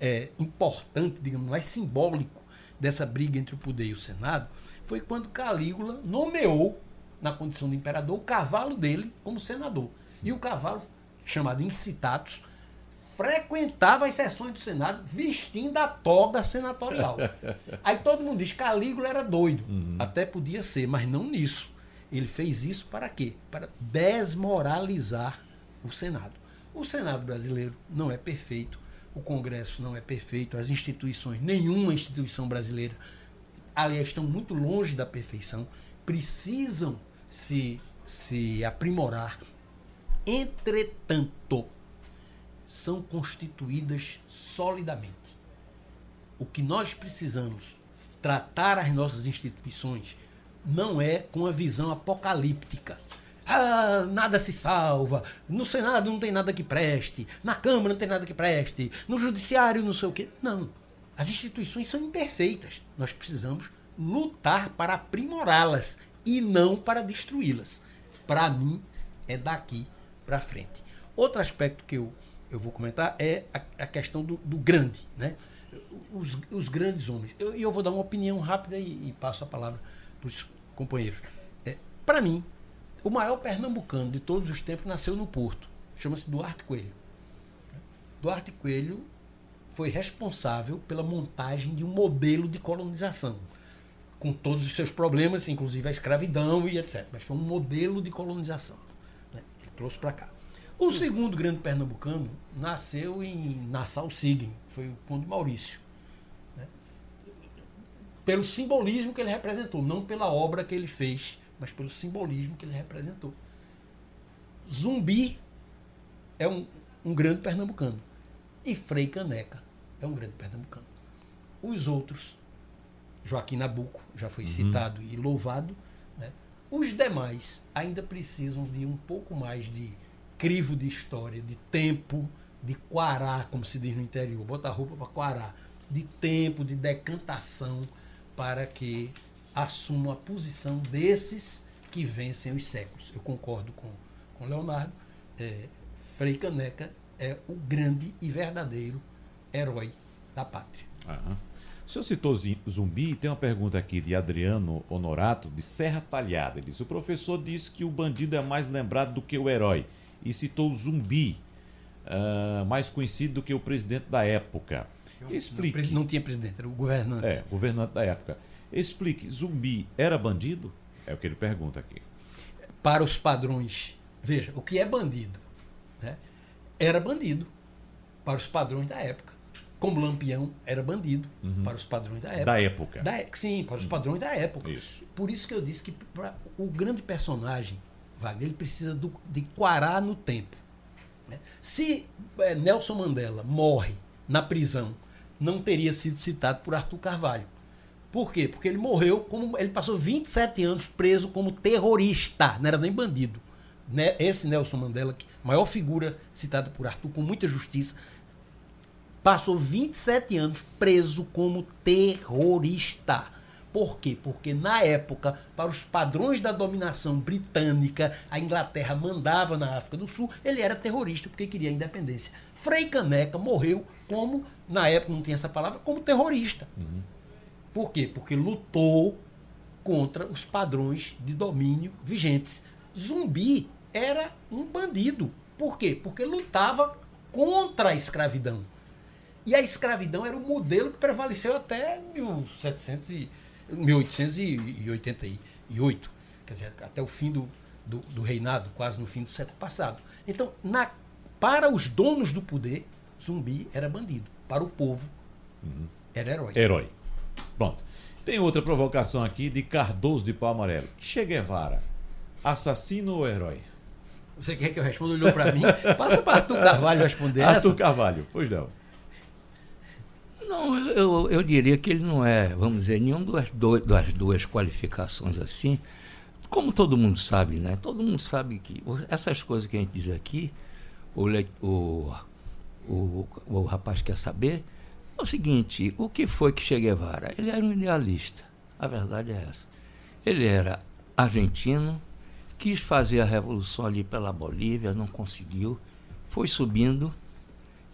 é, importante, digamos, mais simbólico dessa briga entre o poder e o Senado foi quando Calígula nomeou, na condição de imperador, o cavalo dele como senador. E o cavalo, chamado Incitatus, frequentava as sessões do Senado vestindo a toga senatorial. Aí todo mundo diz que Calígula era doido. Até podia ser, mas não nisso. Ele fez isso para quê? Para desmoralizar o Senado. O Senado brasileiro não é perfeito, o Congresso não é perfeito, as instituições, nenhuma instituição brasileira, aliás, estão muito longe da perfeição, precisam se, se aprimorar. Entretanto, são constituídas solidamente. O que nós precisamos tratar as nossas instituições não é com a visão apocalíptica. Ah, nada se salva, no Senado não tem nada que preste, na Câmara não tem nada que preste, no Judiciário não sei o quê. Não. As instituições são imperfeitas. Nós precisamos lutar para aprimorá-las e não para destruí-las. Para mim, é daqui para frente. Outro aspecto que eu, eu vou comentar é a, a questão do, do grande, né? Os, os grandes homens. E eu, eu vou dar uma opinião rápida e, e passo a palavra para os companheiros. É, para mim, o maior pernambucano de todos os tempos nasceu no Porto. Chama-se Duarte Coelho. Duarte Coelho foi responsável pela montagem de um modelo de colonização, com todos os seus problemas, inclusive a escravidão e etc. Mas foi um modelo de colonização. né? Ele trouxe para cá. O segundo grande pernambucano nasceu em Nassau Siegen, foi o Conde Maurício. né? Pelo simbolismo que ele representou, não pela obra que ele fez, mas pelo simbolismo que ele representou. Zumbi é um, um grande pernambucano. E Frei Caneca é um grande pernambucano. Os outros, Joaquim Nabuco, já foi uhum. citado e louvado, né? os demais ainda precisam de um pouco mais de crivo de história, de tempo, de quará, como se diz no interior, botar roupa para quará, de tempo, de decantação, para que assumam a posição desses que vencem os séculos. Eu concordo com, com Leonardo. É, Frei Caneca é o grande e verdadeiro herói da pátria. Uhum. O senhor citou zumbi, tem uma pergunta aqui de Adriano Honorato, de Serra Talhada. Ele diz: O professor disse que o bandido é mais lembrado do que o herói, e citou o zumbi, uh, mais conhecido do que o presidente da época. Explique. Não, não tinha presidente, era o governante. É, governante da época. Explique: zumbi era bandido? É o que ele pergunta aqui. Para os padrões. Veja, o que é bandido? Né? Era bandido para os padrões da época. Como Lampião era bandido uhum. para os padrões da época. Da época. Da, sim, para os uhum. padrões da época. Isso. Por isso que eu disse que pra, o grande personagem, Wagner, ele precisa do, de quarar no tempo. Né? Se é, Nelson Mandela morre na prisão, não teria sido citado por Arthur Carvalho. Por quê? Porque ele morreu como. Ele passou 27 anos preso como terrorista, não era nem bandido. Né? Esse Nelson Mandela, maior figura citada por Arthur com muita justiça, passou 27 anos preso como terrorista. Por quê? Porque na época, para os padrões da dominação britânica, a Inglaterra mandava na África do Sul, ele era terrorista porque queria a independência. Frei Caneca morreu como, na época não tinha essa palavra, como terrorista. Uhum. Por quê? Porque lutou contra os padrões de domínio vigentes. Zumbi era um bandido. Por quê? Porque lutava contra a escravidão. E a escravidão era o modelo que prevaleceu até 1700 e, 1888, quer dizer, até o fim do, do, do, reinado, quase no fim do século passado. Então, na, para os donos do poder, zumbi era bandido. Para o povo, uhum. era herói. Herói. Pronto. Tem outra provocação aqui de Cardoso de Pau Amarelo. Che Guevara, assassino ou herói? Você quer que eu responda? Olhou para mim? Passa para Arthur Carvalho responder Arthur essa. Arthur Carvalho, pois não. Não, eu, eu diria que ele não é, vamos dizer, nenhum das, do, das duas qualificações assim. Como todo mundo sabe, né? Todo mundo sabe que essas coisas que a gente diz aqui, o, o, o, o rapaz quer saber, é o seguinte, o que foi que Che Guevara? Ele era um idealista, a verdade é essa. Ele era argentino, quis fazer a revolução ali pela Bolívia, não conseguiu, foi subindo,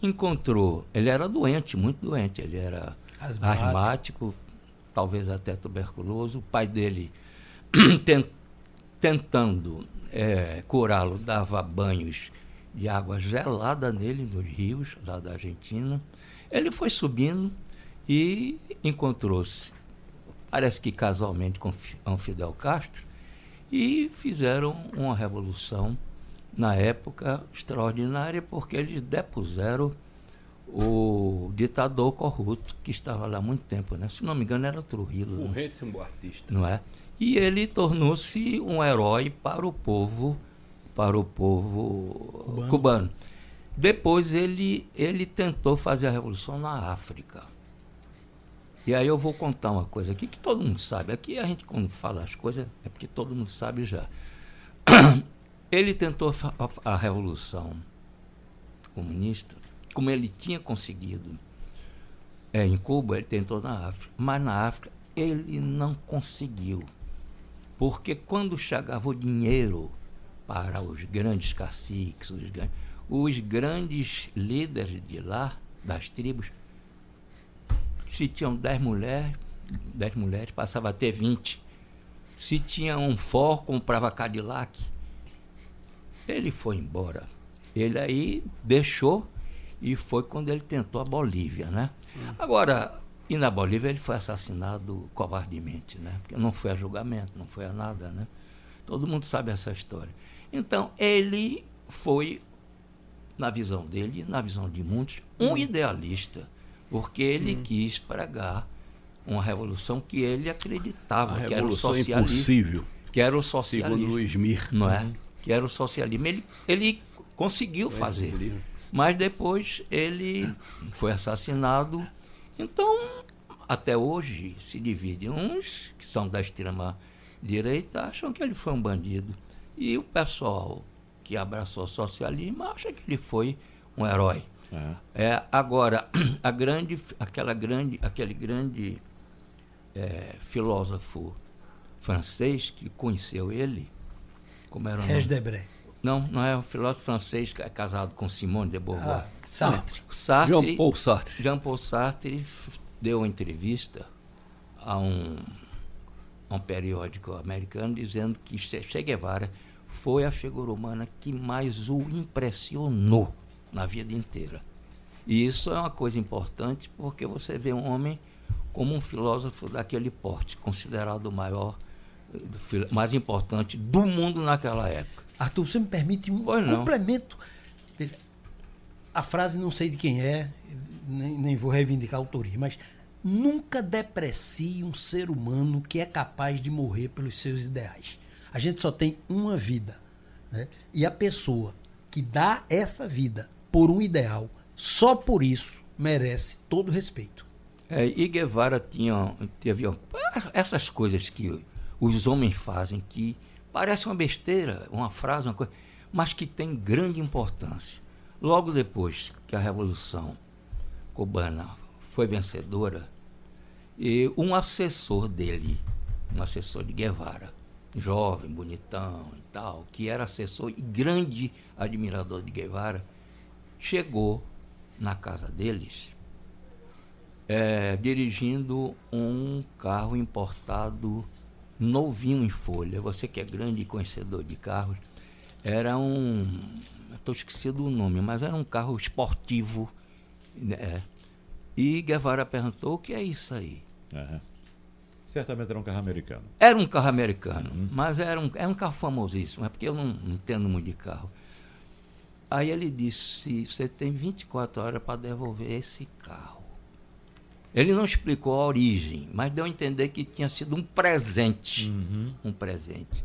encontrou, ele era doente, muito doente, ele era asmático, asmático talvez até tuberculoso, o pai dele tentando é, curá-lo dava banhos de água gelada nele nos rios lá da Argentina. Ele foi subindo e encontrou-se, parece que casualmente, com Fidel Castro, e fizeram uma revolução, na época, extraordinária, porque eles depuseram o ditador corrupto que estava lá há muito tempo, né? Se não me engano, era Trujillo. Um bom artista. Não é? E ele tornou-se um herói para o povo, para o povo cubano. cubano. Depois ele, ele tentou fazer a revolução na África. E aí eu vou contar uma coisa aqui que todo mundo sabe. Aqui a gente, quando fala as coisas, é porque todo mundo sabe já. Ele tentou a, revolução comunista, como ele tinha conseguido é, em Cuba, ele tentou na África. Mas na África ele não conseguiu. Porque quando chegava o dinheiro para os grandes caciques, os grandes os grandes líderes de lá, das tribos, se tinham dez mulheres, dez mulheres, passava a ter vinte. Se tinha um for, comprava Cadillac. Ele foi embora. Ele aí deixou e foi quando ele tentou a Bolívia, né? Hum. Agora, e na Bolívia ele foi assassinado covardemente, né? Porque não foi a julgamento, não foi a nada, né? Todo mundo sabe essa história. Então, ele foi na visão dele, na visão de muitos, um hum. idealista, porque ele hum. quis pregar uma revolução que ele acreditava que era o socialismo. Impossível, que era o socialismo. Segundo Luiz Mir. Não é? Que era o socialismo. Ele, ele conseguiu fazer. Mas depois ele foi assassinado. Então, até hoje, se divide. Uns que são da extrema direita acham que ele foi um bandido. E o pessoal que abraçou o socialismo acha que ele foi um herói. É. é agora, a grande, aquela grande, aquele grande é, filósofo francês que conheceu ele, como era o nome? Debré. Não, não é um filósofo francês que é casado com Simone de Beauvoir. Ah, Sartre. Sartre. Jean Paul Sartre. Jean Paul Sartre deu uma entrevista a um, a um periódico americano dizendo que Che Guevara foi a figura humana que mais o impressionou na vida inteira. E isso é uma coisa importante porque você vê um homem como um filósofo daquele porte, considerado o maior, mais importante do mundo naquela época. Arthur, você me permite um Pois não. complemento? A frase não sei de quem é, nem, nem vou reivindicar a autoria, mas nunca deprecie um ser humano que é capaz de morrer pelos seus ideais. A gente só tem uma vida. Né? E a pessoa que dá essa vida por um ideal, só por isso merece todo respeito. É, e Guevara tinha, teve ó, essas coisas que os homens fazem que parece uma besteira, uma frase, uma coisa, mas que tem grande importância. Logo depois que a Revolução Cubana foi vencedora, e um assessor dele, um assessor de Guevara, jovem, bonitão e tal, que era assessor e grande admirador de Guevara, chegou na casa deles é, dirigindo um carro importado novinho em folha. Você que é grande conhecedor de carros, era um. Estou esquecido o nome, mas era um carro esportivo. Né? E Guevara perguntou: o que é isso aí? Uhum. Certamente era um carro americano. Era um carro americano, uhum. mas era um, era um carro famosíssimo, é porque eu não, não entendo muito de carro. Aí ele disse: Você tem 24 horas para devolver esse carro. Ele não explicou a origem, mas deu a entender que tinha sido um presente. Uhum. Um presente.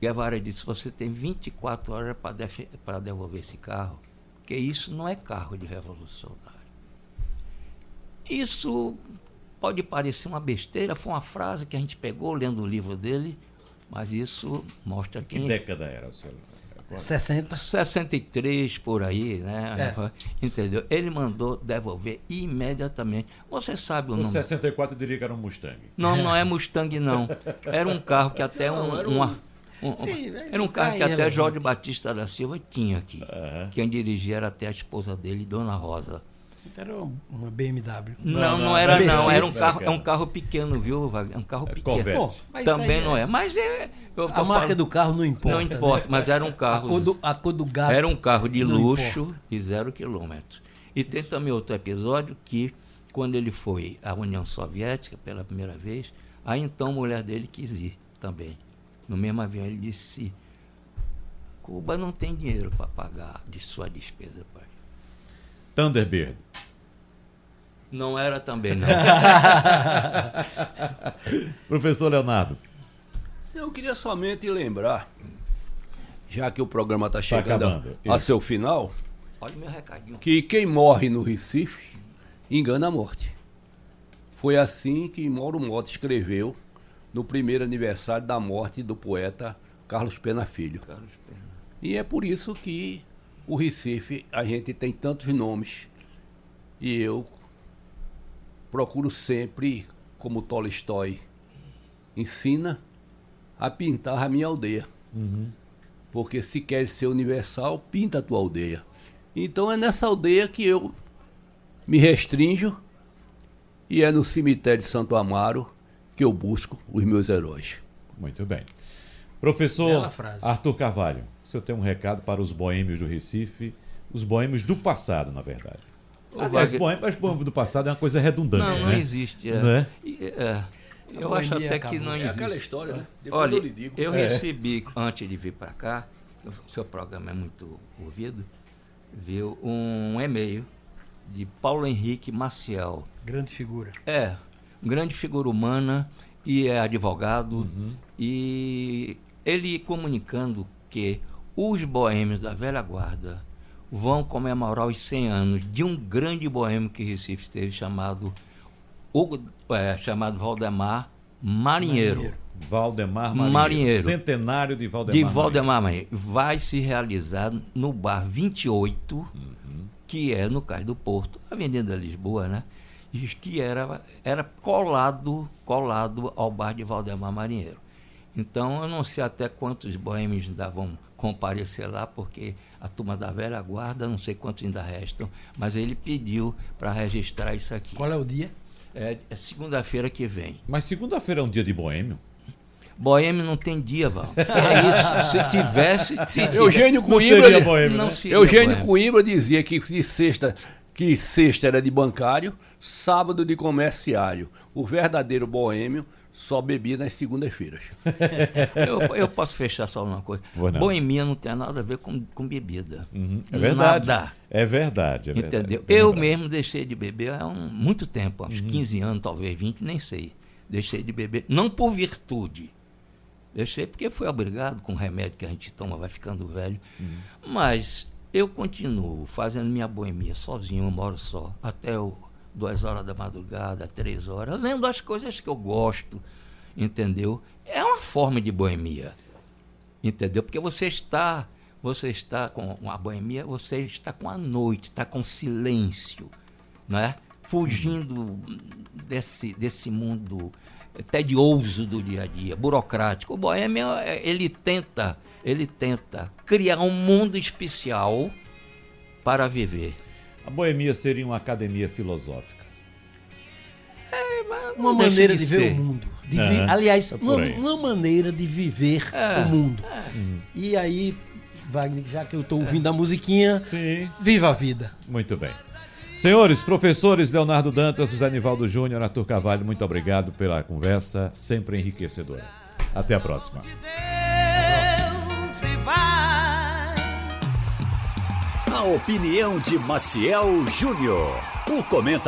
Guevara disse: Você tem 24 horas para devolver esse carro, porque isso não é carro de revolucionário. Isso pode parecer uma besteira, foi uma frase que a gente pegou lendo o livro dele, mas isso mostra que. Que década era, senhor? 60. 63 por aí, né? É. Entendeu? Ele mandou devolver imediatamente. Você sabe o Com nome? 64 eu diria que era um Mustang. Não, não é Mustang, não. Era um carro que até um. Não, era, um, uma, um, Sim, era um carro que até Jorge Batista da Silva tinha aqui. Uhum. Quem dirigia era até a esposa dele, Dona Rosa. Era uma BMW. Não, não, não era não. Era um carro, é um carro pequeno, viu, É um carro é pequeno. Bom, Também não é. é. Mas é. a marca do carro não importa. Não importa, né? mas era um carro. A cor do, a cor do gato. Era um carro de luxo importa. e zero quilômetros. E tem também outro episódio que, quando ele foi à União Soviética pela primeira vez, a então mulher dele quis ir também. No mesmo avião ele disse: Cuba não tem dinheiro para pagar de sua despesa. Thunderbird. Não era também, não. Professor Leonardo. Eu queria somente lembrar, já que o programa está tá chegando tá a, seu final, Olha meu recadinho. que quem morre no Recife engana a morte. Foi assim que Mauro Mota escreveu no primeiro aniversário da morte do poeta Carlos Pena Filho. Carlos Pena. E é por isso que o Recife, a gente tem tantos nomes. E eu procuro sempre, como Tolstói ensina, a pintar a minha aldeia. Uhum. Porque se quer ser universal, pinta a tua aldeia. Então é nessa aldeia que eu me restringo e é no cemitério de Santo Amaro que eu busco os meus heróis. Muito bem. Professor Arthur Carvalho, o senhor tem um recado para os boêmios do Recife, os boêmios do passado, na verdade. Aliás, boêmios, boêmios do passado é uma coisa redundante, Não, não né? existe. É. Não é? é eu acho até que não existe. É aquela história, né? Depois Olha, eu lhe digo. Eu é. recebi, antes de vir para cá, o seu programa é muito ouvido, viu um e-mail de Paulo Henrique Maciel. Grande figura. É, grande figura humana e é advogado. Uhum. E ele comunicando que os boêmios da velha guarda vão comemorar os 100 anos de um grande boêmio que Recife teve chamado Hugo, é, chamado Valdemar Marinheiro. Marinheiro. Valdemar Marinheiro. Marinheiro. Centenário de Valdemar De Valdemar Marinheiro. Vai se realizar no bar 28, uhum. que é no Cais do Porto, Avenida Lisboa, né? Que era, era colado, colado ao bar de Valdemar Marinheiro. Então eu não sei até quantos boêmios ainda vão comparecer lá, porque a turma da velha guarda, não sei quantos ainda restam, mas ele pediu para registrar isso aqui. Qual é o dia? É, é segunda-feira que vem. Mas segunda-feira é um dia de boêmio? Boêmio não tem dia, Val. É isso. Se tivesse. Eugênio Coimbra. Não boêmio, não né? Eugênio boêmio. Coimbra dizia que de sexta, que sexta era de bancário, sábado de comerciário. O verdadeiro boêmio só bebia nas segundas-feiras. eu, eu, posso fechar só uma coisa. Boemia não tem nada a ver com, com bebida. Uhum. É verdade. Nada. É verdade. É Entendeu? Verdade. Eu mesmo deixei de beber há um, muito tempo, uns uhum. 15 anos, talvez 20, nem sei. Deixei de beber, não por virtude. Deixei porque fui obrigado com o remédio que a gente toma, vai ficando velho. Uhum. Mas eu continuo fazendo minha boemia sozinho, eu moro só, até o duas horas da madrugada, três horas. Eu lembro das coisas que eu gosto, entendeu? É uma forma de boemia, entendeu? Porque você está, você está com a boemia, você está com a noite, está com silêncio, né? Fugindo desse, desse mundo tedioso do dia a dia, burocrático. O boêmio, ele tenta, ele tenta criar um mundo especial para viver. A boemia seria uma academia filosófica. É, uma maneira de, de ver o mundo. De vi... Aliás, é uma, uma, maneira de viver é, o mundo. É. E aí, Wagner, já que eu estou ouvindo a musiquinha, Sim. viva a vida. Muito bem. Senhores, professores Leonardo Dantas, José Nivaldo Júnior, Arthur Carvalho, muito obrigado pela conversa, sempre enriquecedora. Até a próxima. A opinião de Maciel Júnior, o comentário.